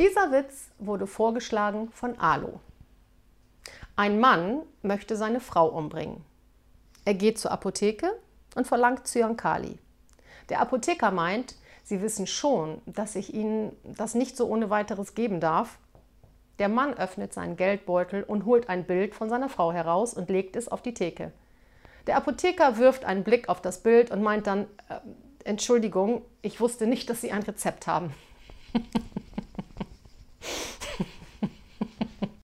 Dieser Witz wurde vorgeschlagen von Alo. Ein Mann möchte seine Frau umbringen. Er geht zur Apotheke und verlangt Zyankali. Der Apotheker meint, Sie wissen schon, dass ich Ihnen das nicht so ohne weiteres geben darf. Der Mann öffnet seinen Geldbeutel und holt ein Bild von seiner Frau heraus und legt es auf die Theke. Der Apotheker wirft einen Blick auf das Bild und meint dann, äh, Entschuldigung, ich wusste nicht, dass Sie ein Rezept haben.